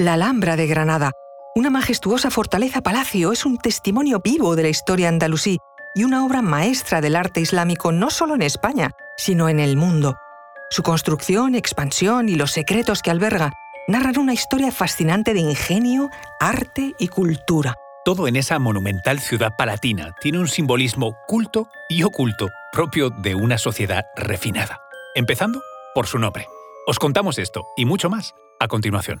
La Alhambra de Granada, una majestuosa fortaleza palacio, es un testimonio vivo de la historia andalusí y una obra maestra del arte islámico no solo en España, sino en el mundo. Su construcción, expansión y los secretos que alberga narran una historia fascinante de ingenio, arte y cultura. Todo en esa monumental ciudad palatina tiene un simbolismo culto y oculto propio de una sociedad refinada. Empezando por su nombre. Os contamos esto y mucho más a continuación.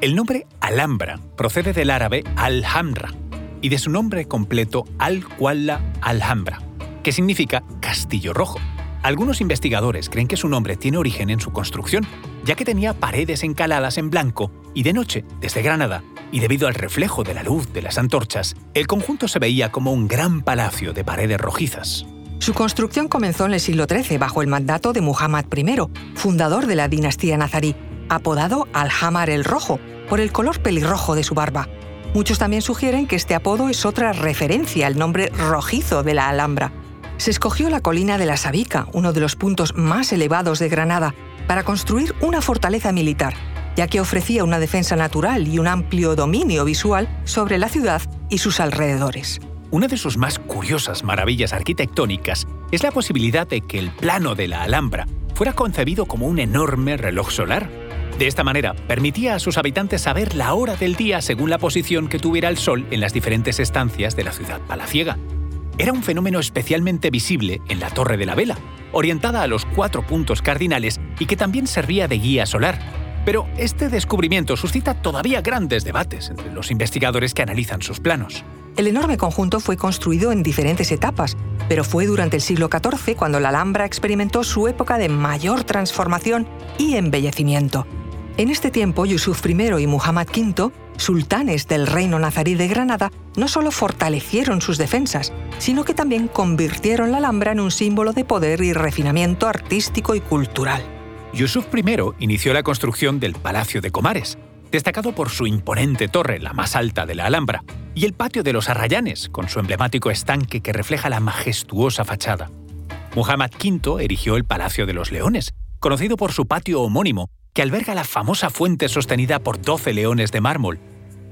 El nombre Alhambra procede del árabe Alhambra y de su nombre completo Al-Qualla Alhambra, que significa Castillo Rojo. Algunos investigadores creen que su nombre tiene origen en su construcción, ya que tenía paredes encaladas en blanco y de noche, desde Granada, y debido al reflejo de la luz de las antorchas, el conjunto se veía como un gran palacio de paredes rojizas. Su construcción comenzó en el siglo XIII bajo el mandato de Muhammad I, fundador de la dinastía nazarí, apodado Al-Hamar el Rojo, por el color pelirrojo de su barba. Muchos también sugieren que este apodo es otra referencia al nombre rojizo de la Alhambra. Se escogió la colina de la Sabica, uno de los puntos más elevados de Granada, para construir una fortaleza militar, ya que ofrecía una defensa natural y un amplio dominio visual sobre la ciudad y sus alrededores. Una de sus más curiosas maravillas arquitectónicas es la posibilidad de que el plano de la Alhambra fuera concebido como un enorme reloj solar de esta manera, permitía a sus habitantes saber la hora del día según la posición que tuviera el sol en las diferentes estancias de la ciudad palaciega. Era un fenómeno especialmente visible en la Torre de la Vela, orientada a los cuatro puntos cardinales y que también servía de guía solar. Pero este descubrimiento suscita todavía grandes debates entre los investigadores que analizan sus planos. El enorme conjunto fue construido en diferentes etapas, pero fue durante el siglo XIV cuando la Alhambra experimentó su época de mayor transformación y embellecimiento. En este tiempo, Yusuf I y Muhammad V, sultanes del reino nazarí de Granada, no solo fortalecieron sus defensas, sino que también convirtieron la Alhambra en un símbolo de poder y refinamiento artístico y cultural. Yusuf I inició la construcción del Palacio de Comares, destacado por su imponente torre, la más alta de la Alhambra, y el patio de los Arrayanes, con su emblemático estanque que refleja la majestuosa fachada. Muhammad V erigió el Palacio de los Leones, conocido por su patio homónimo, que alberga la famosa fuente sostenida por 12 leones de mármol.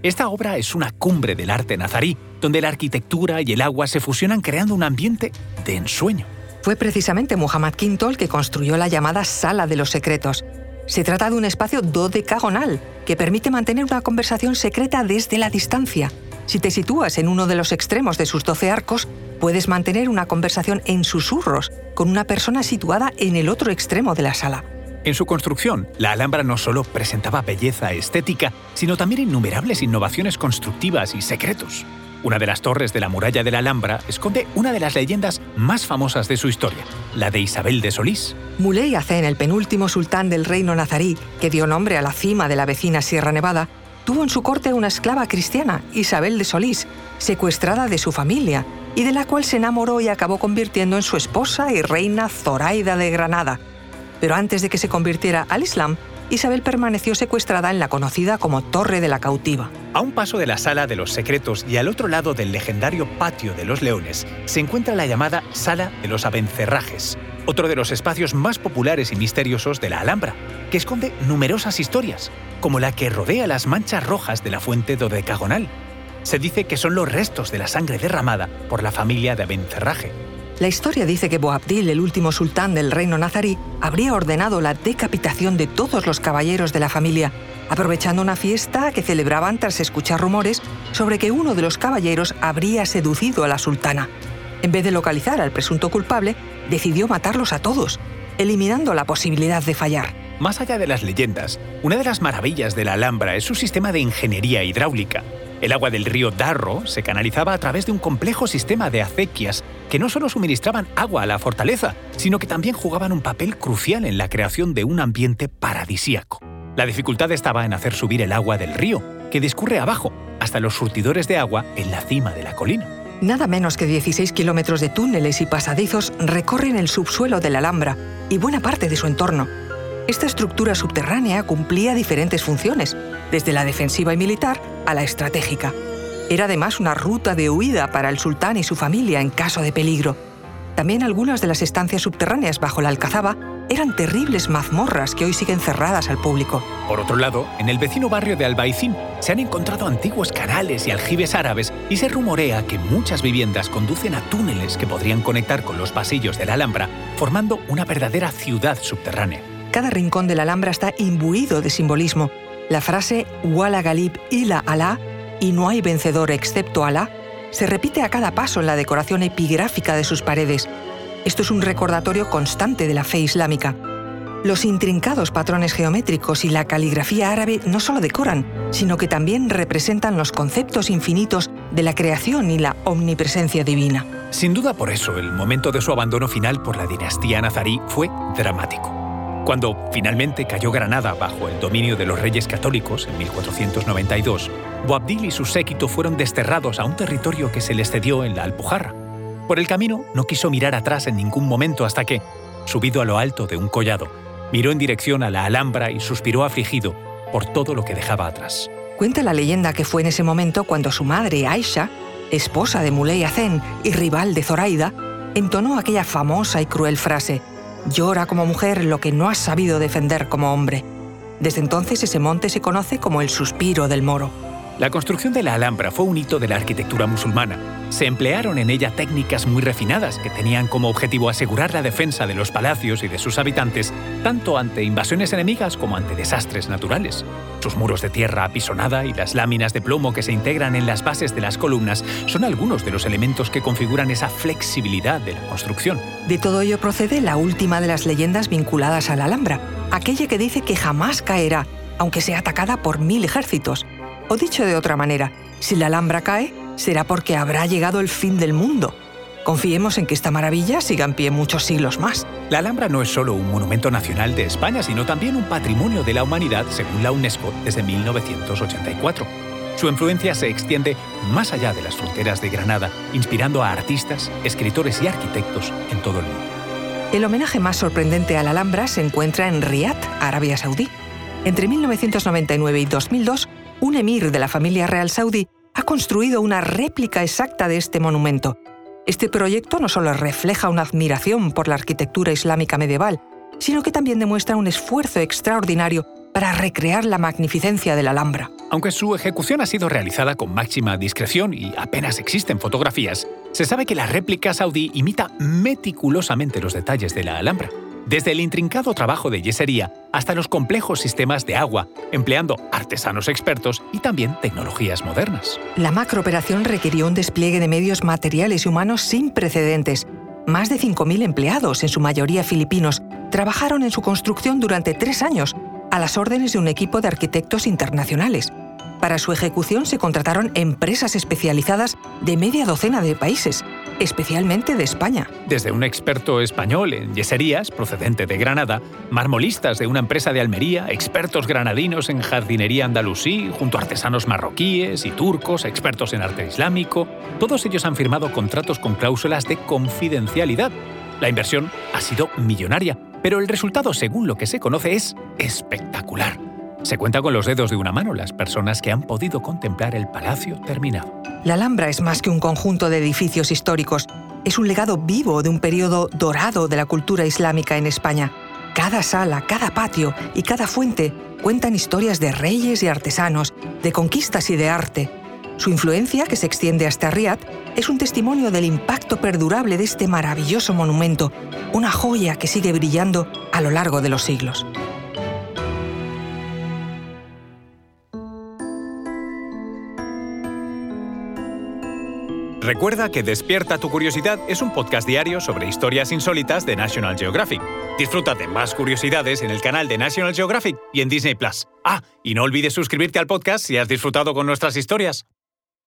Esta obra es una cumbre del arte nazarí, donde la arquitectura y el agua se fusionan creando un ambiente de ensueño. Fue precisamente Muhammad V que construyó la llamada Sala de los Secretos. Se trata de un espacio dodecagonal que permite mantener una conversación secreta desde la distancia. Si te sitúas en uno de los extremos de sus 12 arcos, puedes mantener una conversación en susurros con una persona situada en el otro extremo de la sala. En su construcción, la Alhambra no solo presentaba belleza estética, sino también innumerables innovaciones constructivas y secretos. Una de las torres de la muralla de la Alhambra esconde una de las leyendas más famosas de su historia, la de Isabel de Solís. Muley Hacén, el penúltimo sultán del reino nazarí, que dio nombre a la cima de la vecina Sierra Nevada, tuvo en su corte una esclava cristiana, Isabel de Solís, secuestrada de su familia, y de la cual se enamoró y acabó convirtiendo en su esposa y reina Zoraida de Granada, pero antes de que se convirtiera al Islam, Isabel permaneció secuestrada en la conocida como Torre de la Cautiva. A un paso de la Sala de los Secretos y al otro lado del legendario Patio de los Leones se encuentra la llamada Sala de los Abencerrajes, otro de los espacios más populares y misteriosos de la Alhambra, que esconde numerosas historias, como la que rodea las manchas rojas de la fuente dodecagonal. Se dice que son los restos de la sangre derramada por la familia de Abencerraje, la historia dice que Boabdil, el último sultán del reino nazarí, habría ordenado la decapitación de todos los caballeros de la familia, aprovechando una fiesta que celebraban tras escuchar rumores sobre que uno de los caballeros habría seducido a la sultana. En vez de localizar al presunto culpable, decidió matarlos a todos, eliminando la posibilidad de fallar. Más allá de las leyendas, una de las maravillas de la Alhambra es su sistema de ingeniería hidráulica. El agua del río Darro se canalizaba a través de un complejo sistema de acequias que no solo suministraban agua a la fortaleza, sino que también jugaban un papel crucial en la creación de un ambiente paradisíaco. La dificultad estaba en hacer subir el agua del río, que discurre abajo, hasta los surtidores de agua en la cima de la colina. Nada menos que 16 kilómetros de túneles y pasadizos recorren el subsuelo de la Alhambra y buena parte de su entorno. Esta estructura subterránea cumplía diferentes funciones, desde la defensiva y militar a la estratégica. Era además una ruta de huida para el sultán y su familia en caso de peligro. También algunas de las estancias subterráneas bajo la Alcazaba eran terribles mazmorras que hoy siguen cerradas al público. Por otro lado, en el vecino barrio de Albaicín se han encontrado antiguos canales y aljibes árabes y se rumorea que muchas viviendas conducen a túneles que podrían conectar con los pasillos de la Alhambra, formando una verdadera ciudad subterránea. Cada rincón de la Alhambra está imbuido de simbolismo. La frase Wala Galib ila Alá y no hay vencedor excepto Alá se repite a cada paso en la decoración epigráfica de sus paredes. Esto es un recordatorio constante de la fe islámica. Los intrincados patrones geométricos y la caligrafía árabe no solo decoran, sino que también representan los conceptos infinitos de la creación y la omnipresencia divina. Sin duda por eso, el momento de su abandono final por la dinastía nazarí fue dramático. Cuando finalmente cayó Granada bajo el dominio de los reyes católicos en 1492, Boabdil y su séquito fueron desterrados a un territorio que se les cedió en la Alpujarra. Por el camino no quiso mirar atrás en ningún momento hasta que, subido a lo alto de un collado, miró en dirección a la Alhambra y suspiró afligido por todo lo que dejaba atrás. Cuenta la leyenda que fue en ese momento cuando su madre, Aisha, esposa de Muley Azen y rival de Zoraida, entonó aquella famosa y cruel frase Llora como mujer lo que no has sabido defender como hombre. Desde entonces ese monte se conoce como el suspiro del moro. La construcción de la Alhambra fue un hito de la arquitectura musulmana. Se emplearon en ella técnicas muy refinadas que tenían como objetivo asegurar la defensa de los palacios y de sus habitantes, tanto ante invasiones enemigas como ante desastres naturales. Sus muros de tierra apisonada y las láminas de plomo que se integran en las bases de las columnas son algunos de los elementos que configuran esa flexibilidad de la construcción. De todo ello procede la última de las leyendas vinculadas a la Alhambra, aquella que dice que jamás caerá, aunque sea atacada por mil ejércitos. O dicho de otra manera, si la Alhambra cae, será porque habrá llegado el fin del mundo. Confiemos en que esta maravilla siga en pie muchos siglos más. La Alhambra no es solo un monumento nacional de España, sino también un patrimonio de la humanidad según la UNESCO desde 1984. Su influencia se extiende más allá de las fronteras de Granada, inspirando a artistas, escritores y arquitectos en todo el mundo. El homenaje más sorprendente a la Alhambra se encuentra en Riyadh, Arabia Saudí. Entre 1999 y 2002, un emir de la familia real saudí ha construido una réplica exacta de este monumento. Este proyecto no solo refleja una admiración por la arquitectura islámica medieval, sino que también demuestra un esfuerzo extraordinario para recrear la magnificencia de la Alhambra. Aunque su ejecución ha sido realizada con máxima discreción y apenas existen fotografías, se sabe que la réplica saudí imita meticulosamente los detalles de la Alhambra desde el intrincado trabajo de yesería hasta los complejos sistemas de agua, empleando artesanos expertos y también tecnologías modernas. La macrooperación requirió un despliegue de medios materiales y humanos sin precedentes. Más de 5.000 empleados, en su mayoría filipinos, trabajaron en su construcción durante tres años, a las órdenes de un equipo de arquitectos internacionales. Para su ejecución se contrataron empresas especializadas de media docena de países, especialmente de España. Desde un experto español en yeserías, procedente de Granada, marmolistas de una empresa de Almería, expertos granadinos en jardinería andalusí, junto a artesanos marroquíes y turcos, expertos en arte islámico, todos ellos han firmado contratos con cláusulas de confidencialidad. La inversión ha sido millonaria, pero el resultado, según lo que se conoce, es espectacular. Se cuenta con los dedos de una mano las personas que han podido contemplar el palacio terminado. La Alhambra es más que un conjunto de edificios históricos, es un legado vivo de un periodo dorado de la cultura islámica en España. Cada sala, cada patio y cada fuente cuentan historias de reyes y artesanos, de conquistas y de arte. Su influencia, que se extiende hasta Riad, es un testimonio del impacto perdurable de este maravilloso monumento, una joya que sigue brillando a lo largo de los siglos. Recuerda que Despierta tu Curiosidad es un podcast diario sobre historias insólitas de National Geographic. Disfruta de más curiosidades en el canal de National Geographic y en Disney Plus. Ah, y no olvides suscribirte al podcast si has disfrutado con nuestras historias.